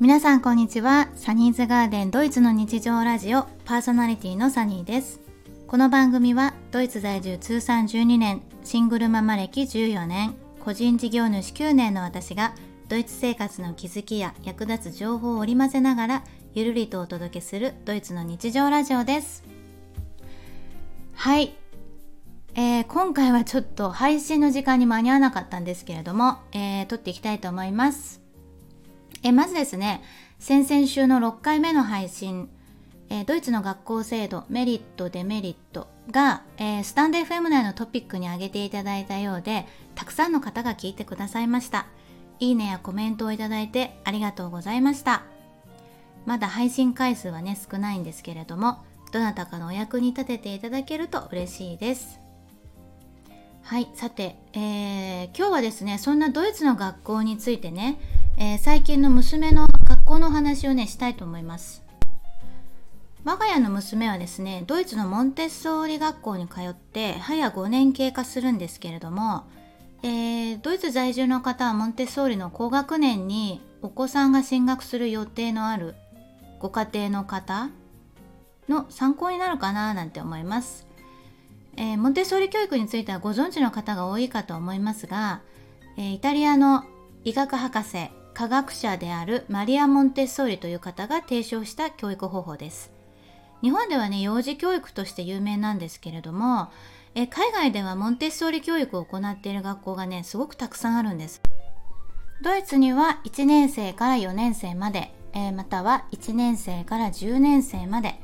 皆さんこんにちは。サニーズガーデンドイツの日常ラジオパーソナリティのサニーです。この番組はドイツ在住通算12年シングルママ歴14年個人事業主9年の私がドイツ生活の気づきや役立つ情報を織り交ぜながらゆるりとお届けするドイツの日常ラジオです。はい、えー、今回はちょっと配信の時間に間に合わなかったんですけれども、えー、撮っていきたいと思います。えまずですね先々週の6回目の配信えドイツの学校制度メリットデメリットが、え、スタンド FM 内のトピックに挙げていただいたようでたくさんの方が聞いてくださいました。いいねやコメントをいただいてありがとうございました。まだ配信回数はね少ないんですけれどもどなたかのお役に立てていただけると嬉しいです。はいさて、えー、今日はですねそんなドイツの学校についてね、えー、最近の娘の学校の話をねしたいと思います。我が家の娘はですねドイツのモンテッソーリ学校に通って早5年経過するんですけれども、えー、ドイツ在住の方はモンテッソーリの高学年にお子さんが進学する予定のあるご家庭の方の参考になるかななんて思います、えー、モンテッソーリ教育についてはご存知の方が多いかと思いますが、えー、イタリアの医学博士科学者であるマリア・モンテッソーリという方が提唱した教育方法です。日本ではね幼児教育として有名なんですけれどもえ海外ではモンテッソーリ教育を行っている学校がねすごくたくさんあるんです。ドイツには1年生から4年生まで、えー、または1年生から10年生まで、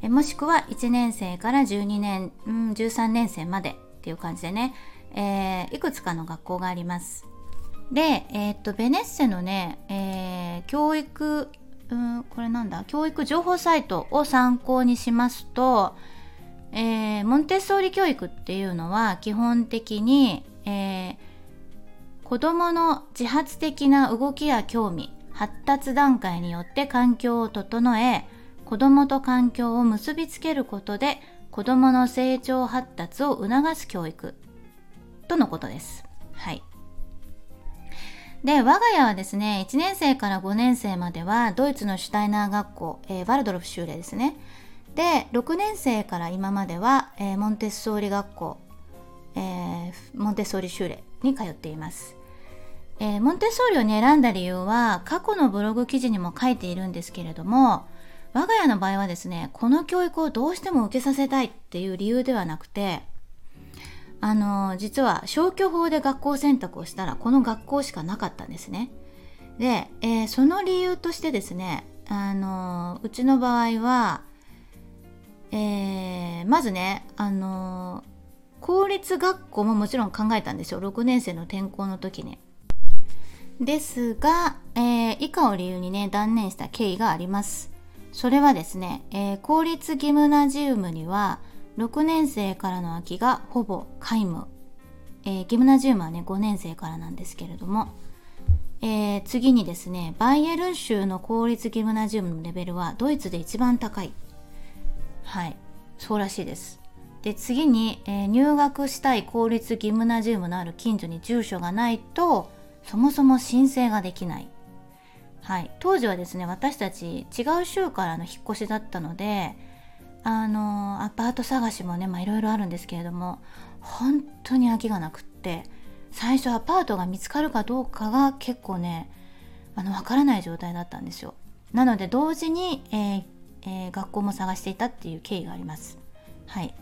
えもしくは1年生から12年、うん、13年生までっていう感じでね、えー、いくつかの学校があります。で、えー、っとベネッセのね、え教育うんこれなんだ？教育情報サイトを参考にしますと、えー、モンテッソーリ教育っていうのは基本的に、えー、子どもの自発的な動きや興味発達段階によって環境を整え子どもと環境を結びつけることで子どもの成長発達を促す教育とのことです。はいで、我が家はですね、1年生から5年生まではドイツのシュタイナー学校、えー、バルドルフ修例ですね。で、6年生から今までは、えー、モンテッソーリ学校、えー、モンテッソーリ修例に通っています。え、モンテッソーリを、ね、選んだ理由は過去のブログ記事にも書いているんですけれども我が家の場合はですねこの教育をどうしても受けさせたいっていう理由ではなくてあの実は消去法で学校選択をしたらこの学校しかなかったんですね。で、えー、その理由としてですねあのうちの場合は、えー、まずねあの公立学校ももちろん考えたんですよ6年生の転校の時に。ですが、えー、以下を理由にね断念した経緯があります。それはですね、えー、公立ギムナジウムには6年生からの秋がほぼ皆無、えー、ギムナジウムはね5年生からなんですけれども、えー、次にですねバイエルン州の公立ギムナジウムのレベルはドイツで一番高い。はいそうらしいです。で次に、えー、入学したい公立ギムナジウムのある近所に住所がないとそもそも申請ができない。はい、当時はですね私たち違う州からの引っ越しだったのであのアパート探しもねいろいろあるんですけれども本当に空きがなくって最初アパートが見つかるかどうかが結構ねあの分からない状態だったんですよ。なので同時に、えーえー、学校も探していたっていう経緯があります。はい。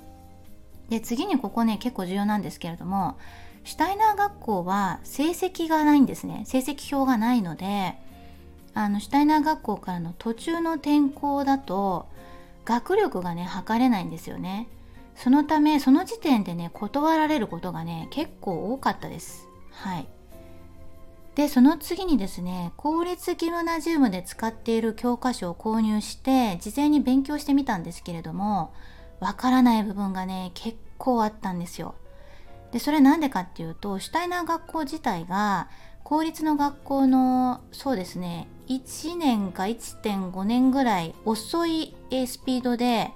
で次にここね結構重要なんですけれどもシュタイナー学校は成績がないんですね。成績表がないのであのシュタイナー学校からの途中の転校だと学力がね測れないんですよね。そのためその時点でね断られることがね結構多かったです。はい。でその次にですね公立ギムナジウムで使っている教科書を購入して事前に勉強してみたんですけれどもわからない部分がね結構あったんですよ。でそれなんでかっていうとシュタイナー学校自体が公立の学校のそうですね1年か1.5年ぐらい遅いスピードで、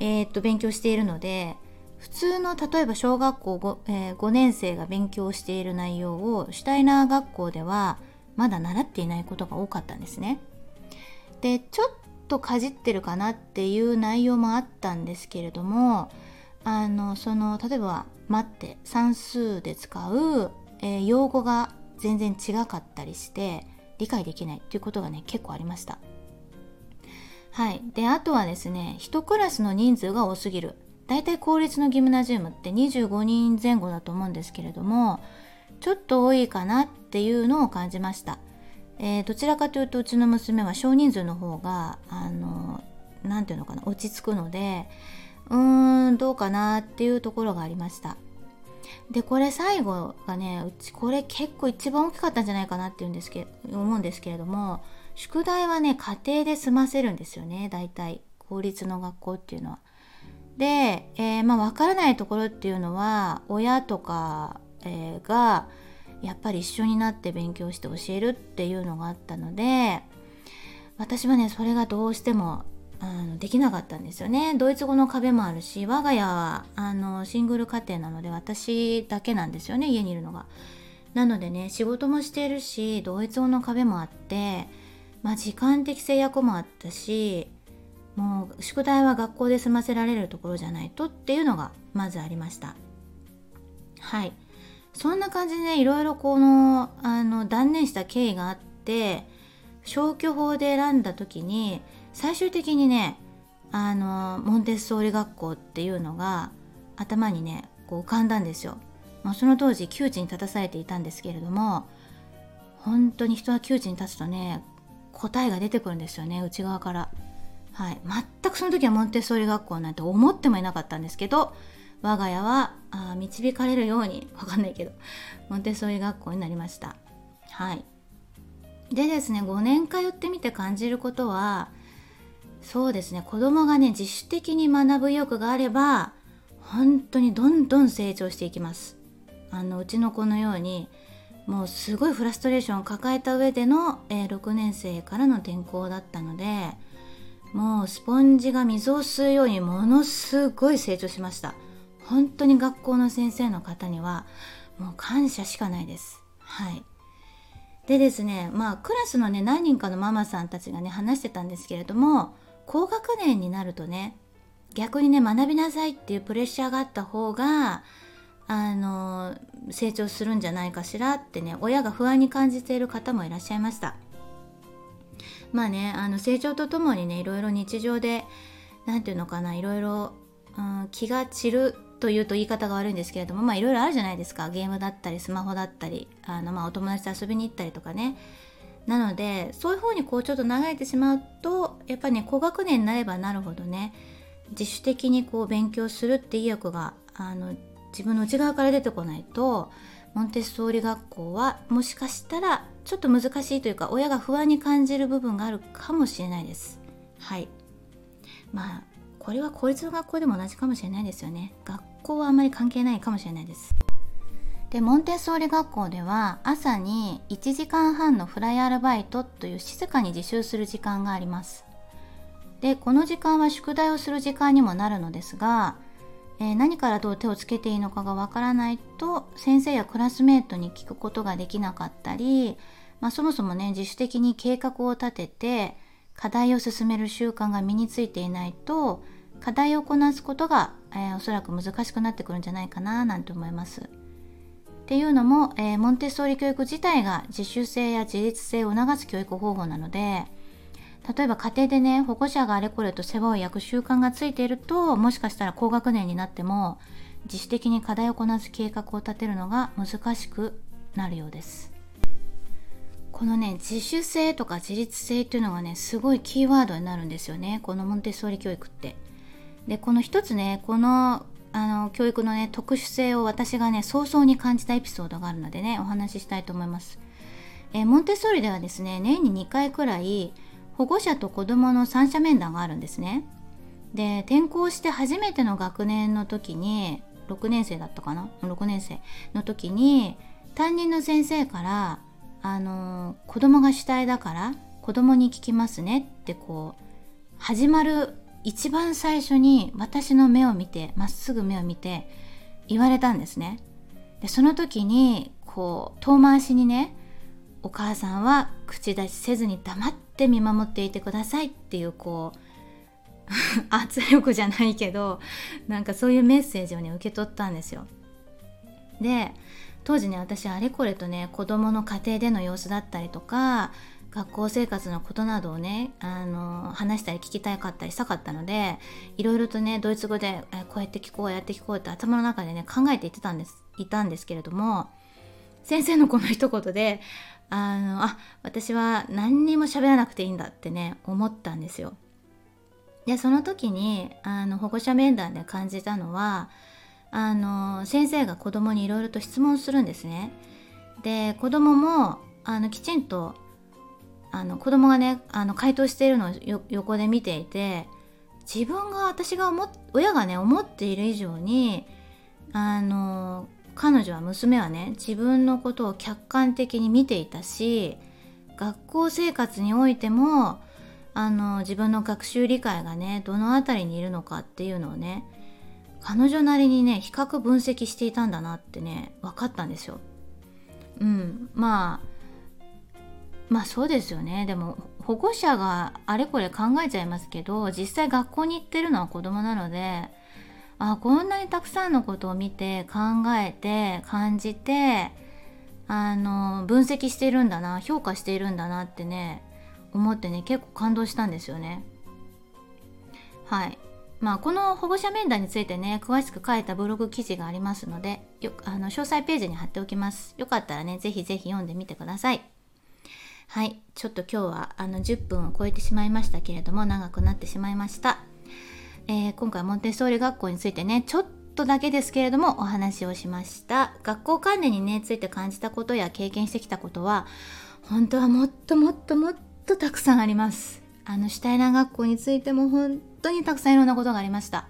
えー、っと勉強しているので普通の例えば小学校 5,、えー、5年生が勉強している内容をシュタイナー学校ではまだ習っていないことが多かったんですね。でちょっとかじってるかなっていう内容もあったんですけれどもあのその例えば「待って」算数で使う、えー、用語が全然違かったりして理解できないっていうことがね結構ありました。はい、であとはですね1クラスの人数が多すぎる。大体公立のギムナジウムって25人前後だと思うんですけれどもちょっと多いかなっていうのを感じました、えー、どちらかというとうちの娘は少人数の方があの何て言うのかな落ち着くのでうーんどうかなっていうところがありました。でこれ最後がねうちこれ結構一番大きかったんじゃないかなっていうんですけ思うんですけれども宿題はね家庭で済ませるんですよね大体公立の学校っていうのは。で、えー、まあ分からないところっていうのは親とか、えー、がやっぱり一緒になって勉強して教えるっていうのがあったので私はねそれがどうしてもあのできなかったんですよね。ドイツ語の壁もあるし我が家はあのシングル家庭なので私だけなんですよね家にいるのが。なのでね仕事もしてるしドイツ語の壁もあってまあ時間的制約もあったしもう宿題は学校で済ませられるところじゃないとっていうのがまずありました。はい。そんな感じでねいろいろこのあの断念した経緯があって消去法で選んだ時に最終的にねあのモンテッソーリ学校っていうのが頭にねこう浮かんだんですよ、まあ、その当時窮地に立たされていたんですけれども本当に人は窮地に立つとね答えが出てくるんですよね内側から。はい、全くその時はモンテッソーリ学校なんて思ってもいなかったんですけど我が家はあ導かれるようにわかんないけどモンテッソーリ学校になりました。はい。でですね5年通ってみて感じることはそうですね。子供がね自主的に学ぶ意欲があれば本当にどんどん成長していきます。あのうちの子のようにもうすごいフラストレーションを抱えた上での、えー、6年生からの転校だったのでもうスポンジが水を吸うようにものすごい成長しました。本当に学校の先生の方にはもう感謝しかないです。はい。でですねまあクラスのね何人かのママさんたちがね話してたんですけれども高学年になるとね逆にね学びなさいっていうプレッシャーがあった方があの成長するんじゃないかしらってね親が不安に感じている方もいらっしゃいました。まあねあの成長とともにねいろいろ日常で何て言うのかないろいろ、うん、気が散るというと言い方が悪いんですけれどもまあいろいろあるじゃないですか。ゲームだったりスマホだったりあの、まあ、お友達と遊びに行ったりとかね。なのでそういう方にこうちょっと流れてしまうとやっぱりね高学年になればなるほどね自主的にこう勉強するって意欲があの自分の内側から出てこないとモンテッソーリ学校はもしかしたらちょっと難しいというか親が不安に感じる部分があるかもしれないです。はい。まあこれは公立の学校でも同じかもしれないですよね。学校はあんまり関係ないかもしれないです。でモンテッソーリ学校では朝に1時間半のフライアルバイトという静かに自習する時間がありますでこの時間は宿題をする時間にもなるのですがえー、何からどう手をつけていいのかがわからないと先生やクラスメートに聞くことができなかったり、まあ、そもそもね自主的に計画を立てて課題を進める習慣が身についていないと課題をこなすことが、えー、おそらく難しくなってくるんじゃないかななんて思います。っていうのも、えー、モンテッソーリ教育自体が自主性や自立性を促す教育方法なので例えば家庭でね保護者があれこれと世話を焼く習慣がついているともしかしたら高学年になっても自主的に課題をこなす計画を立てるのが難しくなるようです。このね自主性とか自立性っていうのがねすごいキーワードになるんですよねこのモンテッソーリ教育って。でこの一つねこのあの教育のね特殊性を私がね早々に感じたエピソードがあるのでねお話ししたいと思いますえモンテッソーリではですね年に2回くらい保護者と子どもの三者面談があるんですね。で転校して初めての学年の時に6年生だったかな？6年生の時に担任の先生から「あの子供が主体だから子供に聞きますね」ってこう始まる一番最初に私の目を見てまっすぐ目を見て言われたんですね。でその時にこう遠回しにねお母さんは口出しせずに黙って見守っていてくださいっていうこう 圧力じゃないけどなんかそういうメッセージをね受け取ったんですよ。で当時ね私あれこれとね子供の家庭での様子だったりとか学校生活のことなどをねあの話したり聞きたかったりしたかったのでいろいろとねドイツ語でこうやって聞こうやって聞こうって頭の中でね考えていってたんですいたんですけれども先生のこの一言であのあ私は何にも喋らなくていいんだってね思ったんですよ。でその時にあの保護者面談で感じたのはあの先生が子供にいろいろと質問するんですね。で子供もあのきちんとあの子供がねあの回答しているのを横で見ていて自分が私が思親がね思っている以上にあの彼女は娘はね自分のことを客観的に見ていたし学校生活においてもあの自分の学習理解がねどの辺りにいるのかっていうのをね彼女なりにね比較分析していたんだなってね分かったんですよ。うん、まあまあそうですよね。でも保護者があれこれ考えちゃいますけど実際学校に行ってるのは子供なのであこんなにたくさんのことを見て考えて感じてあの分析しているんだな評価しているんだなってね思ってね結構感動したんですよね。はい。まあ、この保護者面談についてね詳しく書いたブログ記事がありますのでよあの詳細ページに貼っておきます。よかったらねぜひぜひ読んでみてください。はいちょっと今日はあの10分を超えてしまいましたけれども長くなってしまいました、えー、今回モンテッソーリ学校についてねちょっとだけですけれどもお話をしました。学校関連にねついて感じたことや経験してきたことは本当はもっともっともっとたくさんあります。あのシュタイナー学校についても本当にたくさんいろんなことがありました。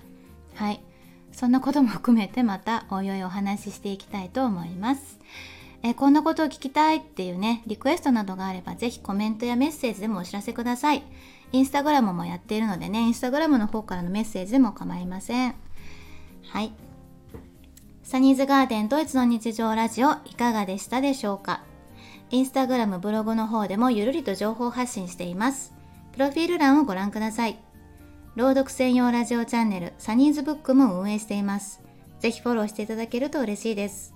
はい。そんなことも含めてまたおいおいお話ししていきたいと思います。えこんなことを聞きたいっていうねリクエストなどがあればぜひコメントやメッセージでもお知らせくださいインスタグラムもやっているのでねインスタグラムの方からのメッセージでも構いませんはいサニーズガーデンドイツの日常ラジオいかがでしたでしょうか？インスタグラム、ブログの方でもゆるりと情報発信しています。プロフィール欄をご覧ください。朗読専用ラジオチャンネル、サニーズブックも運営しています。ぜひフォローしていただけると嬉しいです。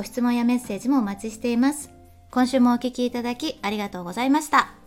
ご質問やメッセージもお待ちしています。今週もお聴きいただきありがとうございました。